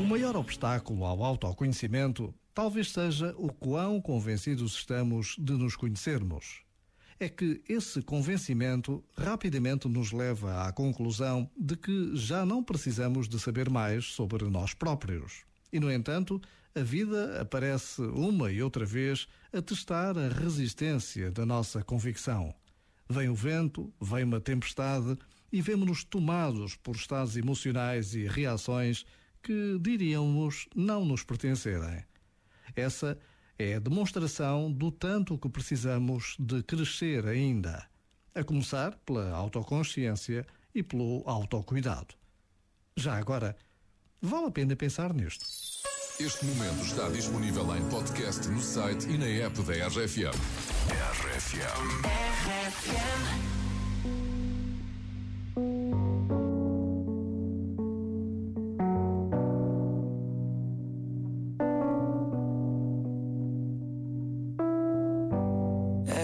O maior obstáculo ao autoconhecimento talvez seja o quão convencidos estamos de nos conhecermos. É que esse convencimento rapidamente nos leva à conclusão de que já não precisamos de saber mais sobre nós próprios. E, no entanto, a vida aparece uma e outra vez a testar a resistência da nossa convicção. Vem o vento, vem uma tempestade e vemos-nos tomados por estados emocionais e reações que diríamos não nos pertencerem. Essa é a demonstração do tanto que precisamos de crescer ainda, a começar pela autoconsciência e pelo autocuidado. Já agora, vale a pena pensar nisto. Este momento está disponível em podcast no site e na app da RFM. RFM.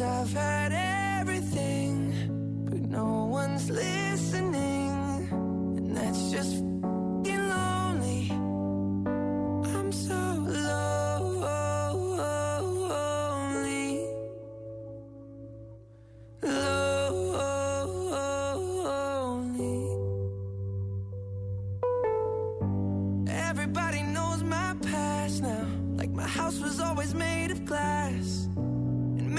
I've had everything, but no one's listening. And that's just fing lonely. I'm so lonely. Lonely. Everybody knows my past now. Like my house was always made of glass.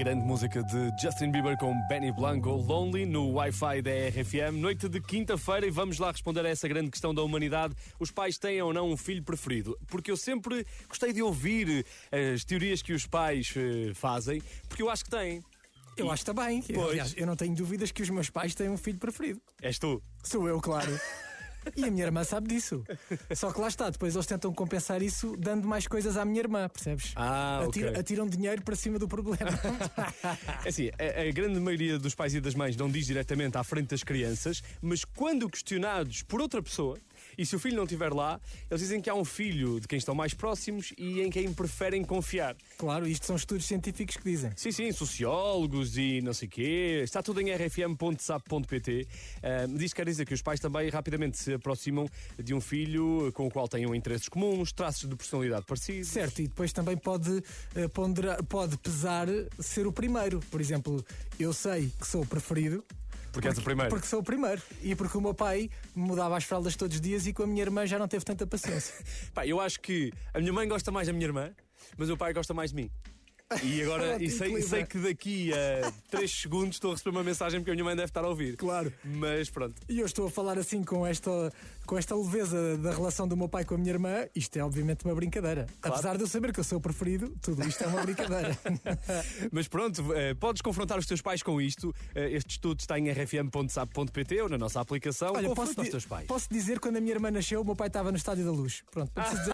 Grande música de Justin Bieber com Benny Blanco, Lonely, no Wi-Fi da RFM. Noite de quinta-feira e vamos lá responder a essa grande questão da humanidade. Os pais têm ou não um filho preferido? Porque eu sempre gostei de ouvir eh, as teorias que os pais eh, fazem, porque eu acho que têm. Eu acho também. Pois. Aliás, eu não tenho dúvidas que os meus pais têm um filho preferido. És tu. Sou eu, claro. E a minha irmã sabe disso. Só que lá está, depois eles tentam compensar isso dando mais coisas à minha irmã, percebes? Ah, ok. Atira- Atiram dinheiro para cima do problema. É assim, a, a grande maioria dos pais e das mães não diz diretamente à frente das crianças, mas quando questionados por outra pessoa, e se o filho não estiver lá, eles dizem que há um filho de quem estão mais próximos e em quem preferem confiar. claro, isto são estudos científicos que dizem. Sim, sim, sociólogos e não sei quê. Está tudo em rfm.sap.pt. Ah, diz que quer dizer que os pais também rapidamente se aproximam de um filho com o qual tenham interesses comuns, traços de personalidade parecidos. Certo, e depois também pode, eh, ponderar- pode pesar ser o primeiro. Por exemplo, eu sei que sou o preferido. Porque és o primeiro. Porque sou o primeiro. E porque o meu pai mudava as fraldas todos os dias e com a minha irmã já não teve tanta paciência. Pá, eu acho que a minha mãe gosta mais da minha irmã, mas o pai gosta mais de mim. E agora, e sei, sei que daqui a 3 segundos estou a receber uma mensagem porque a minha mãe deve estar a ouvir. Claro. Mas pronto. E eu estou a falar assim com esta, com esta leveza da relação do meu pai com a minha irmã. Isto é obviamente uma brincadeira. Claro. Apesar de eu saber que eu sou o preferido, tudo isto é uma brincadeira. Mas pronto, eh, podes confrontar os teus pais com isto. Eh, este estudo está em rfm.sap.pt ou na nossa aplicação. Olha, Confronta posso, os teus pais. posso dizer quando a minha irmã nasceu, o meu pai estava no Estádio da Luz. Pronto, preciso dizer